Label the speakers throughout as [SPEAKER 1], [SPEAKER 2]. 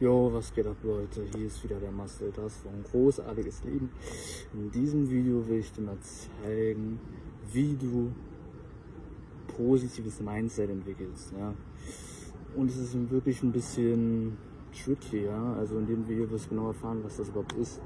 [SPEAKER 1] Jo, was geht ab Leute? Hier ist wieder der Marcel, das von großartiges Leben. In diesem Video will ich dir mal zeigen, wie du positives Mindset entwickelst. Ja? Und es ist wirklich ein bisschen tricky, ja. Also in dem Video wirst du genau erfahren, was das überhaupt ist,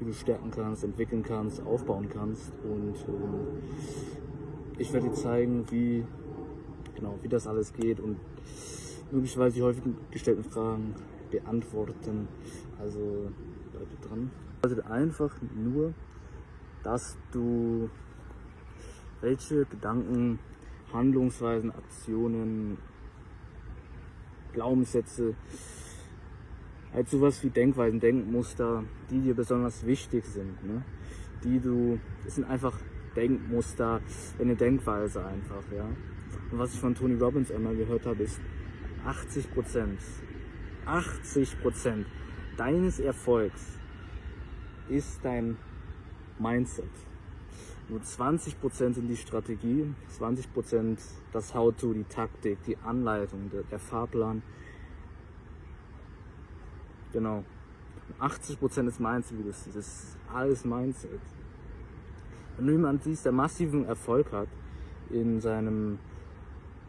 [SPEAKER 1] wie du stärken kannst, entwickeln kannst, aufbauen kannst. Und ähm, ich werde dir zeigen, wie genau, wie das alles geht und möglicherweise die häufig gestellten Fragen beantworten. Also bleibe dran. Also einfach nur, dass du welche Gedanken, Handlungsweisen, Aktionen, Glaubenssätze, halt sowas wie Denkweisen, Denkmuster, die dir besonders wichtig sind, ne? die du, es sind einfach Denkmuster, eine Denkweise einfach, ja. Und was ich von Tony Robbins einmal gehört habe, ist 80 Prozent 80% deines Erfolgs ist dein Mindset. Nur 20% sind die Strategie, 20% das How-to, die Taktik, die Anleitung, der, der Fahrplan. Genau. 80% ist Mindset, wie das, das ist alles Mindset. Wenn du jemanden siehst, der massiven Erfolg hat in seinem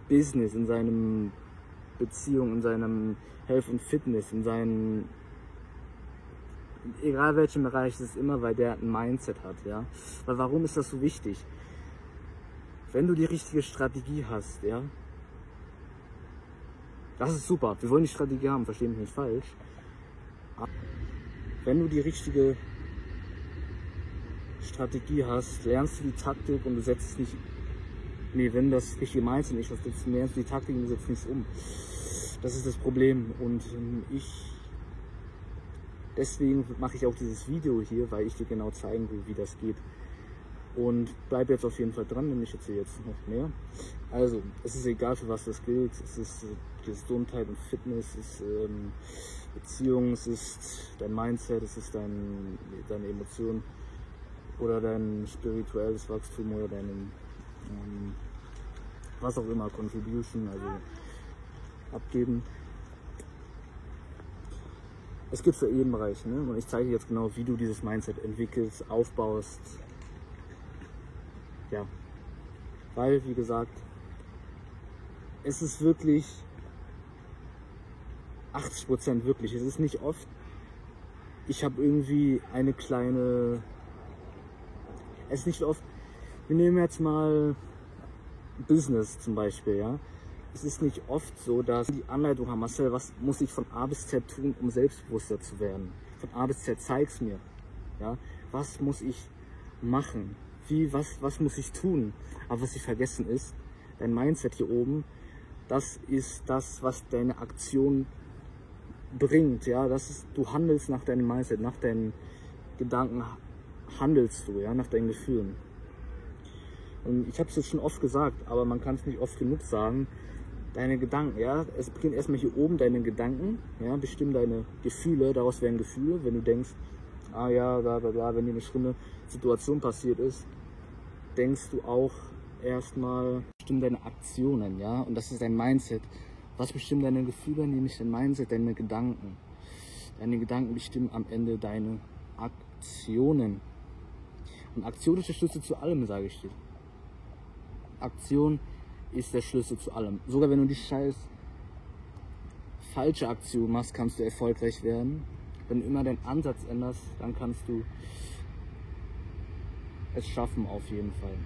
[SPEAKER 1] Business, in seinem Beziehung, in seinem Health und Fitness, in seinem egal welchem Bereich, es ist immer, weil der ein Mindset hat, ja. Weil warum ist das so wichtig? Wenn du die richtige Strategie hast, ja, das ist super. Wir wollen die Strategie haben, verstehen mich nicht falsch. Wenn du die richtige Strategie hast, lernst du die Taktik und du setzt es nicht Nee, wenn das richtige Mindset nicht was du lernst die Taktik und setzt nichts um. Das ist das Problem. Und ähm, ich deswegen mache ich auch dieses Video hier, weil ich dir genau zeigen will, wie das geht. Und bleib jetzt auf jeden Fall dran, denn ich erzähle jetzt noch mehr. Also, es ist egal, für was das gilt. Es ist äh, Gesundheit und Fitness, es ist ähm, Beziehung, es ist dein Mindset, es ist dein, deine Emotionen oder dein spirituelles Wachstum oder deine ähm, was auch immer, Contribution, also abgeben. Es gibt für jeden Bereich, ne? Und ich zeige jetzt genau, wie du dieses Mindset entwickelst, aufbaust. Ja. Weil, wie gesagt, es ist wirklich 80% wirklich. Es ist nicht oft. Ich habe irgendwie eine kleine. Es ist nicht oft wir nehmen jetzt mal Business zum Beispiel, ja. Es ist nicht oft so, dass die Anleitung haben, Marcel, was muss ich von A bis Z tun, um selbstbewusster zu werden? Von A bis Z zeig's mir. Ja, was muss ich machen? Wie, was, was muss ich tun? Aber was ich vergessen ist, dein Mindset hier oben, das ist das, was deine Aktion bringt, ja. Das ist, du handelst nach deinem Mindset, nach deinen Gedanken handelst du, ja, nach deinen Gefühlen. Und ich habe es jetzt schon oft gesagt, aber man kann es nicht oft genug sagen. Deine Gedanken, ja, es beginnt erstmal hier oben deine Gedanken, ja, bestimmen deine Gefühle, daraus werden Gefühle, wenn du denkst, ah ja, bla bla bla, wenn dir eine schlimme Situation passiert ist, denkst du auch erstmal, bestimmen deine Aktionen, ja, und das ist dein Mindset. Was bestimmt deine Gefühle, nämlich dein Mindset, deine Gedanken. Deine Gedanken bestimmen am Ende deine Aktionen. Und Aktion ist der Schlüssel zu allem, sage ich dir. Aktion ist der Schlüssel zu allem. Sogar wenn du die scheiß falsche Aktion machst, kannst du erfolgreich werden. Wenn du immer deinen Ansatz änderst, dann kannst du es schaffen auf jeden Fall.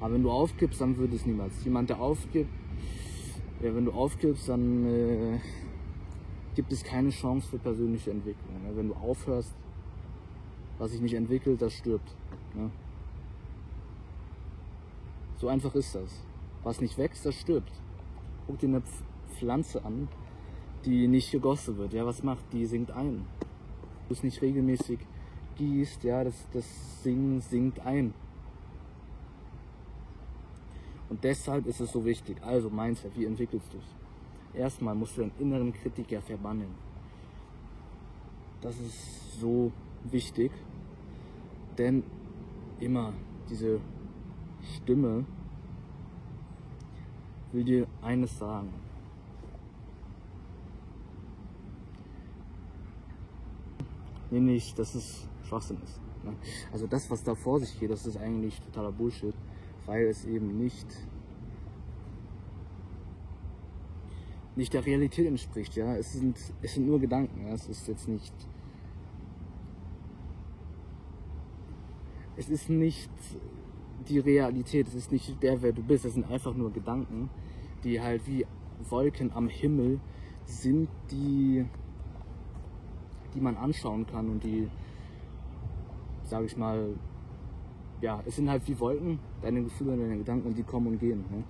[SPEAKER 1] Aber wenn du aufgibst, dann wird es niemals. Jemand, der aufgibt, ja, wenn du aufgibst, dann äh, gibt es keine Chance für persönliche Entwicklung. Ja, wenn du aufhörst, was sich nicht entwickelt, das stirbt. Ja. So einfach ist das. Was nicht wächst, das stirbt. Guck dir eine Pflanze an, die nicht gegossen wird. Ja, was macht? Die sinkt ein. Du es nicht regelmäßig gießt, ja, das, das Singen sinkt ein. Und deshalb ist es so wichtig. Also Mindset, wie entwickelst du es? Erstmal musst du deinen inneren Kritiker verbannen. Das ist so wichtig, denn immer diese Stimme will dir eines sagen. Nee, nicht, dass es Schwachsinn ist. Ne? Also das, was da vor sich geht, das ist eigentlich totaler Bullshit, weil es eben nicht nicht der Realität entspricht, ja. Es sind, es sind nur Gedanken, ja? es ist jetzt nicht. Es ist nicht die Realität, es ist nicht der, wer du bist, es sind einfach nur Gedanken, die halt wie Wolken am Himmel sind, die, die man anschauen kann und die, sage ich mal, ja, es sind halt wie Wolken, deine Gefühle, deine Gedanken und die kommen und gehen. Ne?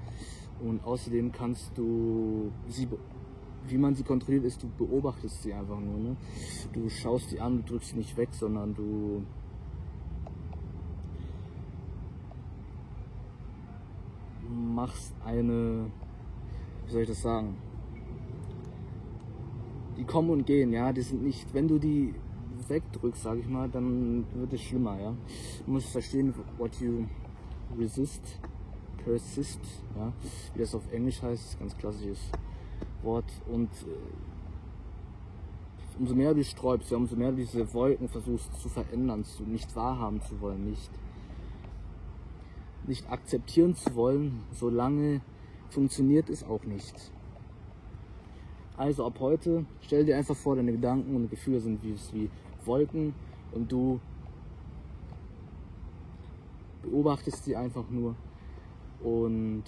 [SPEAKER 1] Und außerdem kannst du sie, wie man sie kontrolliert, ist, du beobachtest sie einfach nur. Ne? Du schaust sie an, du drückst sie nicht weg, sondern du machst eine, wie soll ich das sagen? Die kommen und gehen, ja, die sind nicht, wenn du die wegdrückst, sag ich mal, dann wird es schlimmer, ja. Du musst verstehen, what you resist, persist, ja, wie das auf Englisch heißt, ganz klassisches Wort und äh, umso mehr du sträubst, ja, umso mehr du diese Wolken versuchst zu verändern, zu nicht wahrhaben zu wollen, nicht nicht akzeptieren zu wollen, solange funktioniert es auch nicht. Also ab heute stell dir einfach vor, deine Gedanken und Gefühle sind wie, wie Wolken und du beobachtest sie einfach nur und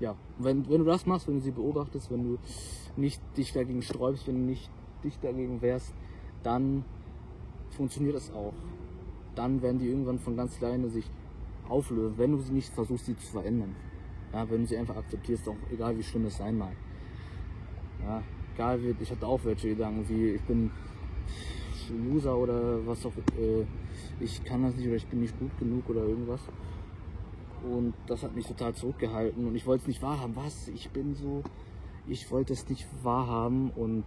[SPEAKER 1] ja, wenn, wenn du das machst, wenn du sie beobachtest, wenn du nicht dich dagegen sträubst, wenn du nicht dich dagegen wehrst, dann funktioniert es auch dann werden die irgendwann von ganz alleine sich auflösen, wenn du sie nicht versuchst, sie zu verändern. Ja, wenn du sie einfach akzeptierst, auch egal wie schlimm es sein mag. Ja, egal wie, ich hatte auch welche Gedanken, wie ich bin Loser oder was auch, äh, ich kann das nicht oder ich bin nicht gut genug oder irgendwas. Und das hat mich total zurückgehalten und ich wollte es nicht wahrhaben. Was? Ich bin so, ich wollte es nicht wahrhaben und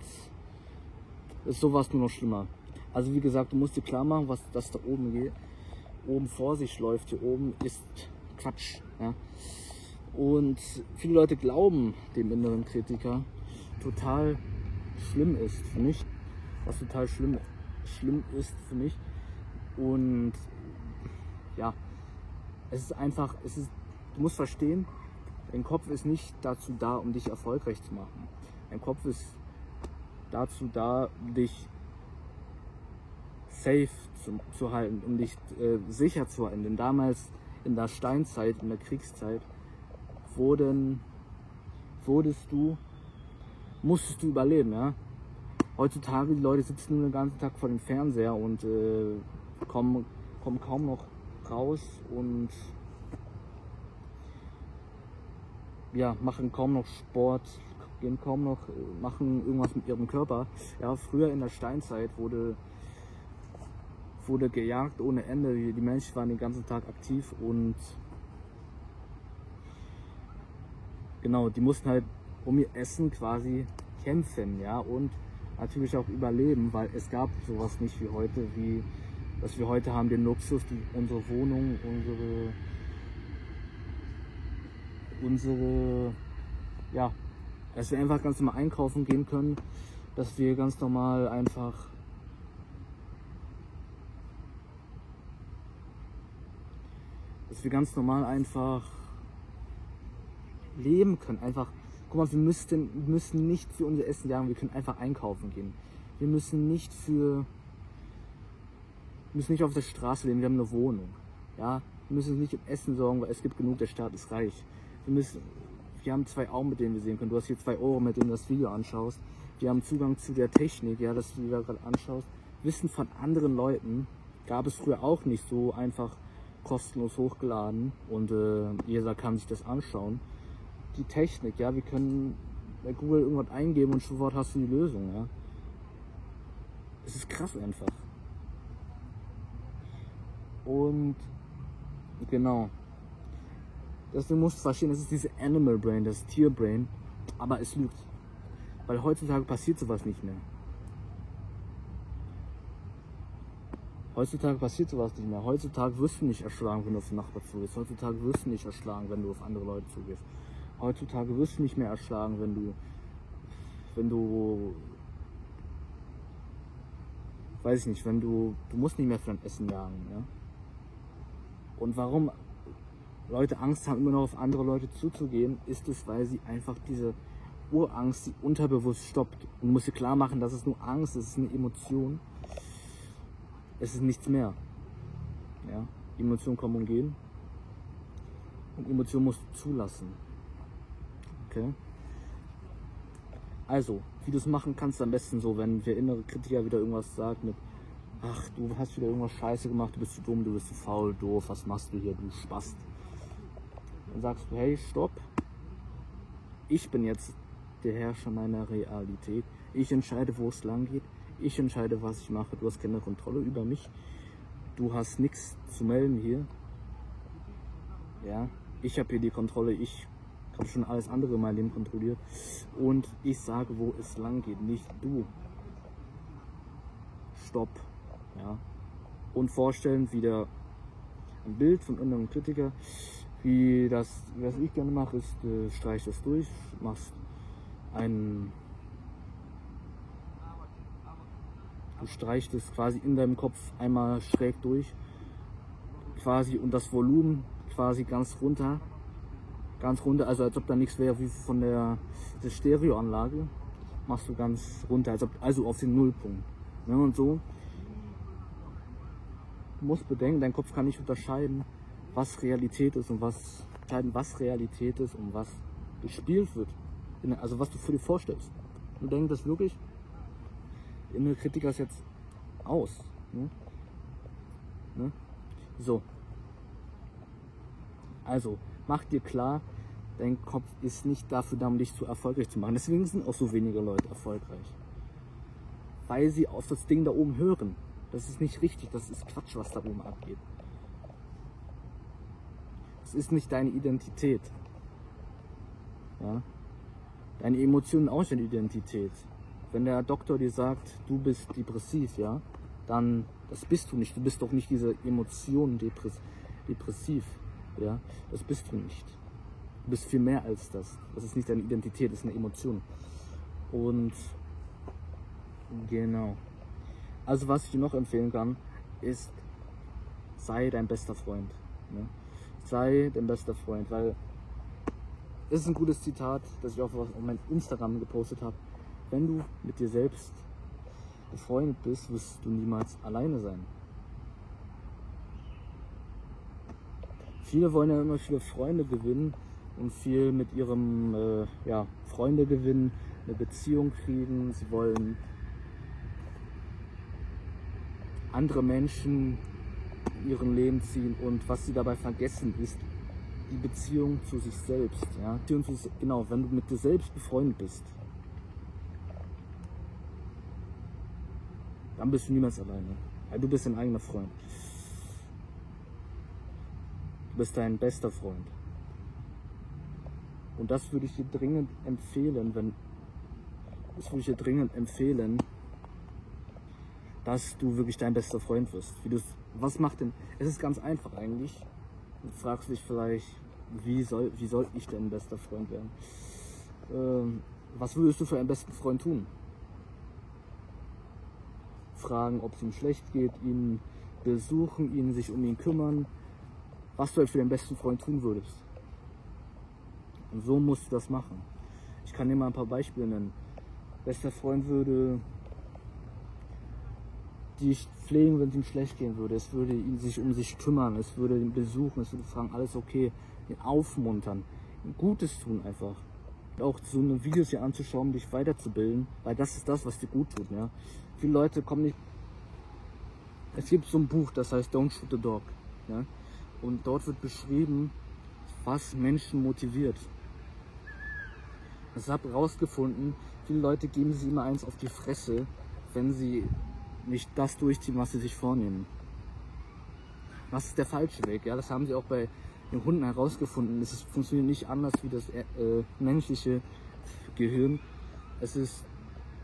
[SPEAKER 1] ist sowas nur noch schlimmer. Also wie gesagt, du musst dir klar machen, was das da oben geht, oben vor sich läuft. Hier oben ist Quatsch. Ja? Und viele Leute glauben dem inneren Kritiker total schlimm ist für mich. Was total schlimm, schlimm ist für mich. Und ja, es ist einfach, es ist, du musst verstehen, dein Kopf ist nicht dazu da, um dich erfolgreich zu machen. Dein Kopf ist dazu da, dich safe zu, zu halten, um dich äh, sicher zu halten. Denn damals in der Steinzeit, in der Kriegszeit, wurden, wurdest du, musstest du überleben, ja. Heutzutage, die Leute sitzen den ganzen Tag vor dem Fernseher und äh, kommen, kommen kaum noch raus und ja, machen kaum noch Sport, gehen kaum noch, äh, machen irgendwas mit ihrem Körper. Ja, früher in der Steinzeit wurde wurde gejagt ohne Ende. Die Menschen waren den ganzen Tag aktiv und genau, die mussten halt um ihr Essen quasi kämpfen, ja, und natürlich auch überleben, weil es gab sowas nicht wie heute, wie was wir heute haben, den Luxus, die, unsere Wohnung, unsere, unsere, ja, dass wir einfach ganz normal einkaufen gehen können, dass wir ganz normal einfach dass wir ganz normal einfach leben können. Einfach, guck mal, wir müssten, müssen nicht für unser Essen jagen, wir können einfach einkaufen gehen. Wir müssen nicht für, müssen nicht auf der Straße leben, wir haben eine Wohnung. Ja, wir müssen nicht um Essen sorgen, weil es gibt genug, der Staat ist reich. Wir müssen, wir haben zwei Augen, mit denen wir sehen können. Du hast hier zwei Ohren, mit denen du das Video anschaust. Wir haben Zugang zu der Technik, ja, dass du da gerade anschaust. Wissen von anderen Leuten gab es früher auch nicht so einfach kostenlos hochgeladen und äh, jeder kann sich das anschauen. Die Technik, ja, wir können bei Google irgendwas eingeben und sofort hast du die Lösung, ja. Es ist krass einfach. Und genau. Das, du musst verstehen, das ist diese Animal Brain, das Tierbrain, aber es lügt. Weil heutzutage passiert sowas nicht mehr. Heutzutage passiert sowas nicht mehr. Heutzutage wirst du nicht erschlagen, wenn du auf den Nachbar zugehst. Heutzutage wirst du nicht erschlagen, wenn du auf andere Leute zugehst. Heutzutage wirst du nicht mehr erschlagen, wenn du, wenn du weiß ich nicht, wenn du, du musst nicht mehr für dein Essen jagen, ja. Und warum Leute Angst haben, immer noch auf andere Leute zuzugehen, ist es, weil sie einfach diese Urangst, die unterbewusst stoppt. Und du musst dir klar machen, dass es nur Angst ist, es ist eine Emotion. Es ist nichts mehr. Ja? Emotionen kommen und gehen. Und Emotionen musst du zulassen. Okay? Also, wie du es machen kannst, am besten so, wenn der innere Kritiker wieder irgendwas sagt mit, ach, du hast wieder irgendwas scheiße gemacht, du bist zu dumm, du bist zu faul, doof, was machst du hier, du Spast. Dann sagst du, hey, stopp. Ich bin jetzt der Herrscher meiner Realität. Ich entscheide, wo es lang geht. Ich entscheide, was ich mache. Du hast keine Kontrolle über mich. Du hast nichts zu melden hier. Ja, ich habe hier die Kontrolle. Ich habe schon alles andere in meinem Leben kontrolliert. Und ich sage, wo es lang geht, nicht du. Stopp. Ja. Und vorstellen, wieder ein Bild von irgendeinem Kritiker, wie das, was ich gerne mache, ist, äh, streich das durch, machst ein. Du streichst es quasi in deinem Kopf einmal schräg durch, quasi und das Volumen quasi ganz runter, ganz runter, also als ob da nichts wäre wie von der, der Stereoanlage, machst du ganz runter, als ob, also auf den Nullpunkt. Ne, und so. Du musst bedenken, dein Kopf kann nicht unterscheiden, was Realität ist und was was Realität ist und was gespielt wird also was du für dir vorstellst. Und denken das wirklich innere Kritiker ist jetzt aus. Ne? Ne? So. Also, mach dir klar, dein Kopf ist nicht dafür da, um dich zu erfolgreich zu machen. Deswegen sind auch so wenige Leute erfolgreich. Weil sie auf das Ding da oben hören. Das ist nicht richtig, das ist Quatsch, was da oben abgeht. Es ist nicht deine Identität. Ja? deine Emotionen auch eine Identität. Wenn der Doktor dir sagt, du bist depressiv, ja, dann das bist du nicht. Du bist doch nicht diese Emotion depress depressiv, ja, das bist du nicht. Du bist viel mehr als das. Das ist nicht deine Identität, das ist eine Emotion. Und genau. Also was ich dir noch empfehlen kann, ist, sei dein bester Freund. Ne? Sei dein bester Freund, weil das ist ein gutes Zitat, das ich auch auf meinem Instagram gepostet habe. Wenn du mit dir selbst befreundet bist, wirst du niemals alleine sein. Viele wollen ja immer viele Freunde gewinnen und viel mit ihrem äh, ja, Freunde gewinnen, eine Beziehung kriegen. Sie wollen andere Menschen in ihrem Leben ziehen und was sie dabei vergessen ist, die Beziehung zu sich selbst. Ja? Genau, wenn du mit dir selbst befreundet bist, dann bist du niemals alleine. Du bist dein eigener Freund. Du bist dein bester Freund. Und das würde ich dir dringend empfehlen, wenn das würde ich dir dringend empfehlen, dass du wirklich dein bester Freund wirst. Was macht denn? Es ist ganz einfach eigentlich. Du fragst dich vielleicht, wie soll, wie soll ich denn bester Freund werden? Ähm, was würdest du für einen besten Freund tun? Fragen, ob es ihm schlecht geht, ihn besuchen, ihn sich um ihn kümmern. Was du halt für deinen besten Freund tun würdest. Und so musst du das machen. Ich kann dir mal ein paar Beispiele nennen. Bester Freund würde die pflegen, wenn es ihm schlecht gehen würde. Es würde ihn sich um sich kümmern, es würde ihn besuchen, es würde fragen, alles okay, ihn aufmuntern, ihm Gutes tun einfach. Auch so eine Videos hier anzuschauen, dich weiterzubilden, weil das ist das, was dir gut tut. Ja? Viele Leute kommen nicht. Es gibt so ein Buch, das heißt Don't Shoot the Dog. Ja? Und dort wird beschrieben, was Menschen motiviert. Ich habe herausgefunden, viele Leute geben sich immer eins auf die Fresse, wenn sie nicht das durchziehen, was sie sich vornehmen. Was ist der falsche Weg? Ja, das haben sie auch bei den Hunden herausgefunden. Es funktioniert nicht anders wie das äh, menschliche Gehirn. Es ist,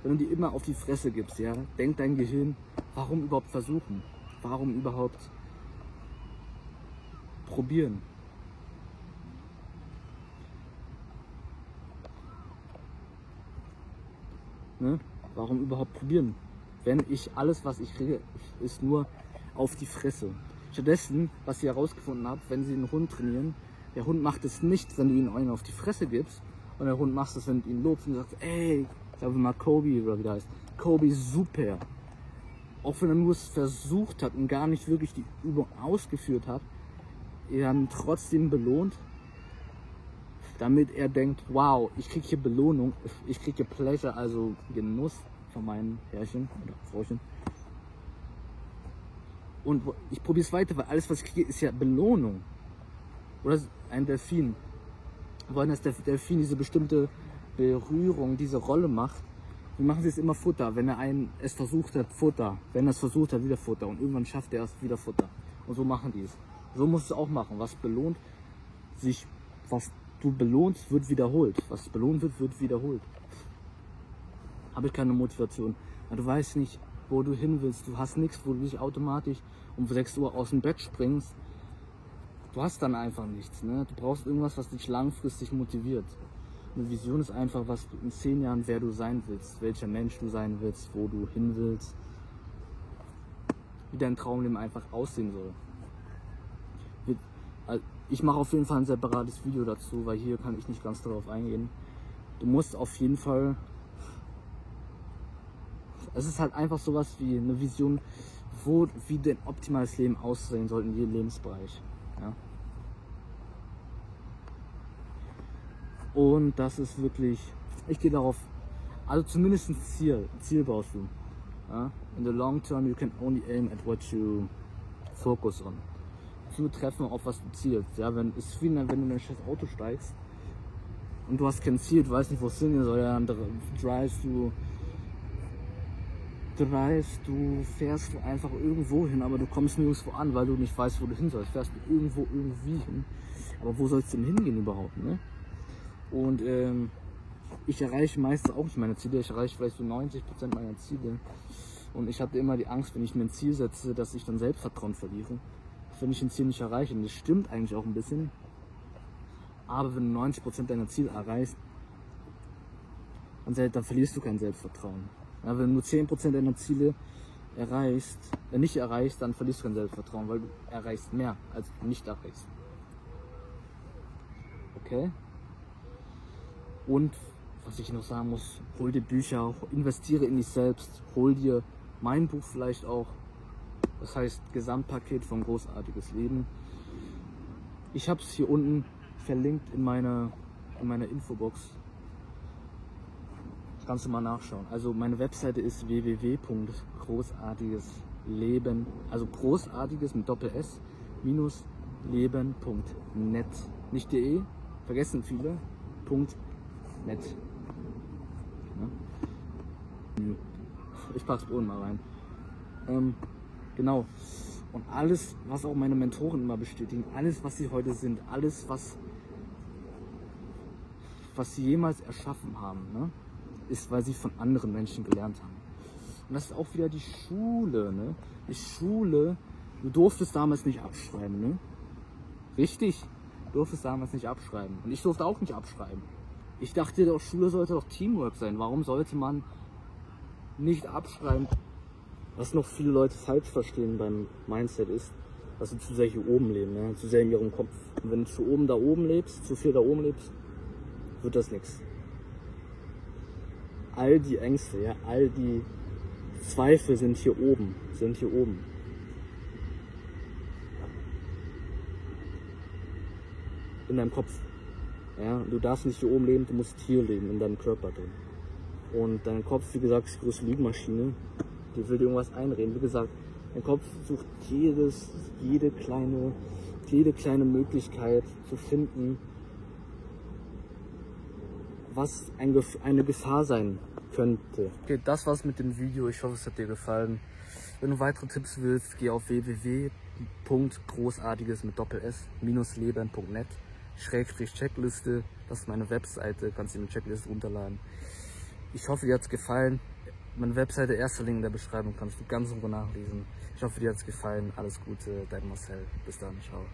[SPEAKER 1] wenn du die immer auf die Fresse gibst, ja, denkt dein Gehirn, warum überhaupt versuchen? Warum überhaupt probieren? Ne? Warum überhaupt probieren? wenn ich alles, was ich kriege, ist nur auf die Fresse. Stattdessen, was ich herausgefunden habe, wenn sie einen Hund trainieren, der Hund macht es nicht, wenn du ihm einen auf die Fresse gibst, und der Hund macht es, wenn du ihn lobst und sagst, ey, sagen wir mal Kobe oder wie der heißt, Kobe super. Auch wenn er nur es versucht hat und gar nicht wirklich die Übung ausgeführt hat, er dann trotzdem belohnt, damit er denkt, wow, ich kriege hier Belohnung, ich kriege hier Pleasure, also Genuss von meinen Herrchen oder Frauchen. Und ich probiere es weiter, weil alles, was ich kriege, ist ja Belohnung. Oder ein Delfin. Wollen, dass der Delfin diese bestimmte Berührung, diese Rolle macht. Wie machen sie es immer Futter? Wenn er einen, es versucht hat, Futter. Wenn er es versucht hat, wieder Futter. Und irgendwann schafft er es wieder Futter. Und so machen die es. So musst du es auch machen. Was belohnt, sich, was du belohnst, wird wiederholt. Was belohnt wird, wird wiederholt. Habe ich keine Motivation. Du weißt nicht, wo du hin willst. Du hast nichts, wo du dich automatisch um 6 Uhr aus dem Bett springst. Du hast dann einfach nichts. Ne? Du brauchst irgendwas, was dich langfristig motiviert. Eine Vision ist einfach, was du in 10 Jahren, wer du sein willst, welcher Mensch du sein willst, wo du hin willst, wie dein Traumleben einfach aussehen soll. Ich mache auf jeden Fall ein separates Video dazu, weil hier kann ich nicht ganz darauf eingehen. Du musst auf jeden Fall es ist halt einfach sowas wie eine Vision, wo, wie dein optimales Leben aussehen soll in jedem Lebensbereich. Ja? Und das ist wirklich, ich gehe darauf, also zumindest ein Ziel, Ziel baust du. Ja? In the long term, you can only aim at what you focus on. Zu treffen, auf was du zielst. Ja, wenn, ist wie wenn du in ein scheiß Auto steigst und du hast kein Ziel, du weißt nicht, wo es hingehen soll, ja, dann drivest du dreist, du fährst du einfach irgendwo hin, aber du kommst nirgendwo an, weil du nicht weißt, wo du hin sollst. Fährst du irgendwo irgendwie hin. Aber wo sollst du denn hingehen überhaupt, ne? Und ähm, ich erreiche meistens auch nicht meine Ziele. Ich erreiche vielleicht so 90% meiner Ziele. Und ich hatte immer die Angst, wenn ich mir ein Ziel setze, dass ich dann Selbstvertrauen verliere. Wenn ich ein Ziel nicht erreiche. Und das stimmt eigentlich auch ein bisschen. Aber wenn du 90% deiner Ziele erreichst, dann, dann verlierst du kein Selbstvertrauen. Ja, wenn du nur 10% deiner Ziele erreichst, äh, nicht erreichst, dann verlierst du kein Selbstvertrauen, weil du erreichst mehr, als du nicht erreichst. Okay? Und was ich noch sagen muss, hol dir Bücher, investiere in dich selbst, hol dir mein Buch vielleicht auch. Das heißt Gesamtpaket von großartiges Leben. Ich habe es hier unten verlinkt in meiner, in meiner Infobox. Kannst du mal nachschauen. Also meine Webseite ist www.großartigesleben, also großartiges mit Doppel S minus leben.net. Nicht de, vergessen viele, net. Ja. Ich pack's oben mal rein. Ähm, genau. Und alles, was auch meine Mentoren immer bestätigen, alles, was sie heute sind, alles, was, was sie jemals erschaffen haben, ne? ist, weil sie von anderen Menschen gelernt haben. Und das ist auch wieder die Schule. Ne? Die Schule, du durftest damals nicht abschreiben. Ne? Richtig, du durftest damals nicht abschreiben. Und ich durfte auch nicht abschreiben. Ich dachte doch, Schule sollte doch Teamwork sein. Warum sollte man nicht abschreiben? Was noch viele Leute falsch verstehen beim Mindset ist, dass sie zu sehr hier oben leben, ne? zu sehr in ihrem Kopf. Und wenn du zu oben da oben lebst, zu viel da oben lebst, wird das nichts all die Ängste, ja, all die Zweifel sind hier oben, sind hier oben. In deinem Kopf. Ja, du darfst nicht hier oben leben, du musst hier leben, in deinem Körper drin. Und dein Kopf, wie gesagt, ist die große Lügenmaschine. Die will dir irgendwas einreden. Wie gesagt, dein Kopf sucht jedes, jede kleine, jede kleine Möglichkeit zu finden, was ein, eine Gefahr sein könnte. Okay, das war's mit dem Video. Ich hoffe, es hat dir gefallen. Wenn du weitere Tipps willst, geh auf www.großartiges mit Doppel S minus leben.net Schrägstrich Checkliste. Das ist meine Webseite. Kannst du eine Checkliste runterladen. Ich hoffe, dir hat's gefallen. Meine Webseite, erster Link in der Beschreibung, kannst du ganz in Ruhe nachlesen. Ich hoffe, dir hat's gefallen. Alles Gute, dein Marcel. Bis dann, ciao.